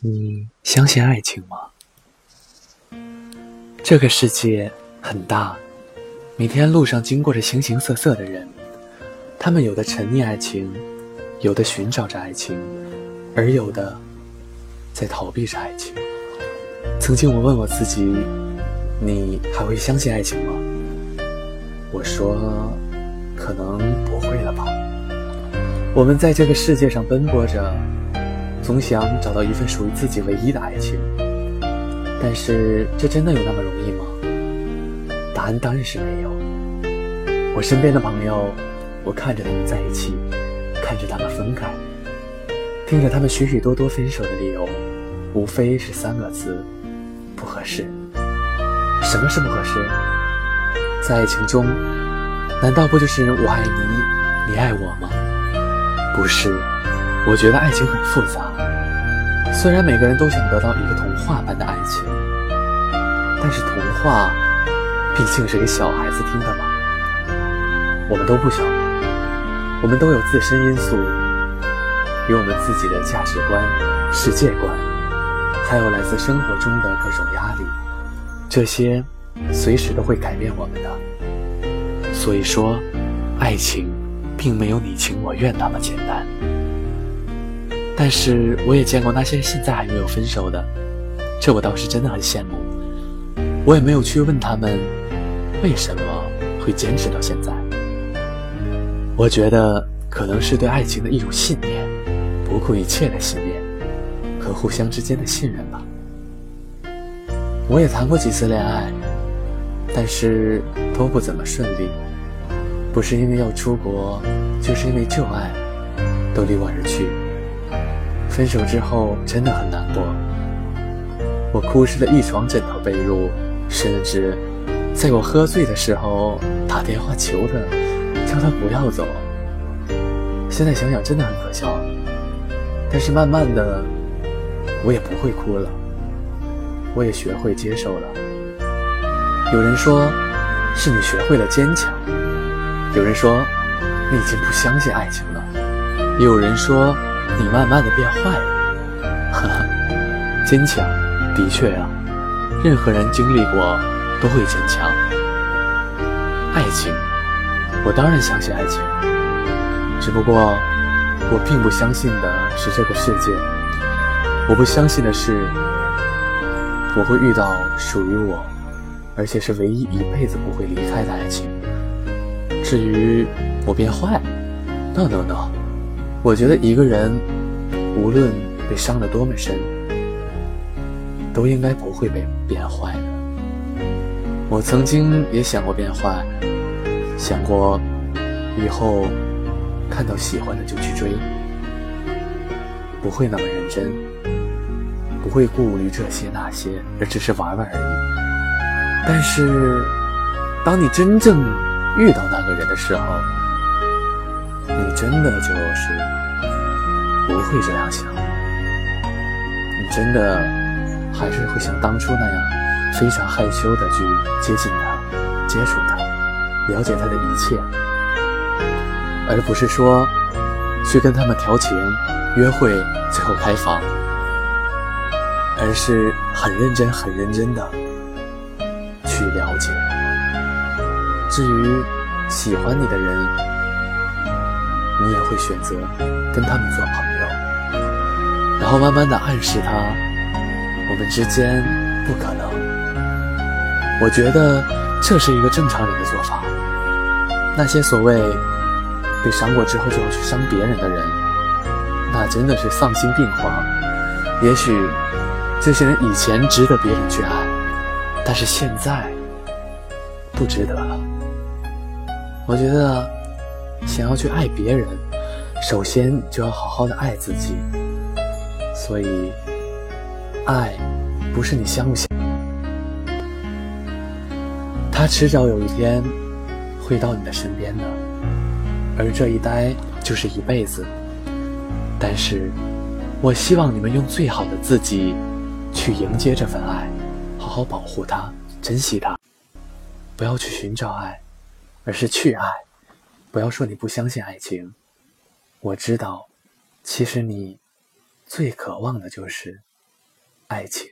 你相信爱情吗？这个世界很大，每天路上经过着形形色色的人，他们有的沉溺爱情，有的寻找着爱情，而有的在逃避着爱情。曾经我问我自己：“你还会相信爱情吗？”我说：“可能不会了吧。”我们在这个世界上奔波着。总想找到一份属于自己唯一的爱情，但是这真的有那么容易吗？答案当然是没有。我身边的朋友，我看着他们在一起，看着他们分开，听着他们许许多多分手的理由，无非是三个字：不合适。什么是不合适？在爱情中，难道不就是我爱你，你爱我吗？不是。我觉得爱情很复杂，虽然每个人都想得到一个童话般的爱情，但是童话毕竟是给小孩子听的嘛。我们都不小了，我们都有自身因素，有我们自己的价值观、世界观，还有来自生活中的各种压力，这些随时都会改变我们的。所以说，爱情并没有你情我愿那么简单。但是我也见过那些现在还没有分手的，这我倒是真的很羡慕。我也没有去问他们为什么会坚持到现在。我觉得可能是对爱情的一种信念，不顾一切的信念和互相之间的信任吧。我也谈过几次恋爱，但是都不怎么顺利，不是因为要出国，就是因为旧爱都离我而去。分手之后真的很难过，我哭湿了一床枕头被褥，甚至在我喝醉的时候打电话求他，叫他不要走。现在想想真的很可笑，但是慢慢的，我也不会哭了，我也学会接受了。有人说是你学会了坚强，有人说你已经不相信爱情了，也有人说。你慢慢的变坏了，哈哈，坚强，的确啊，任何人经历过都会坚强。爱情，我当然相信爱情，只不过我并不相信的是这个世界，我不相信的是我会遇到属于我，而且是唯一一辈子不会离开的爱情。至于我变坏，no no no。我觉得一个人无论被伤得多么深，都应该不会被变坏的。我曾经也想过变坏，想过以后看到喜欢的就去追，不会那么认真，不会顾虑这些那些，而只是玩玩而已。但是，当你真正遇到那个人的时候，你真的就是不会这样想，你真的还是会像当初那样非常害羞的去接近他、接触他、了解他的一切，而不是说去跟他们调情、约会，最后开房，而是很认真、很认真的去了解。至于喜欢你的人。你也会选择跟他们做朋友，然后慢慢的暗示他，我们之间不可能。我觉得这是一个正常人的做法。那些所谓被伤过之后就要去伤别人的人，那真的是丧心病狂。也许这些人以前值得别人去爱，但是现在不值得了。我觉得。想要去爱别人，首先就要好好的爱自己。所以，爱不是你相不相，他迟早有一天会到你的身边的，而这一待就是一辈子。但是，我希望你们用最好的自己去迎接这份爱，好好保护它，珍惜它，不要去寻找爱，而是去爱。不要说你不相信爱情，我知道，其实你最渴望的就是爱情。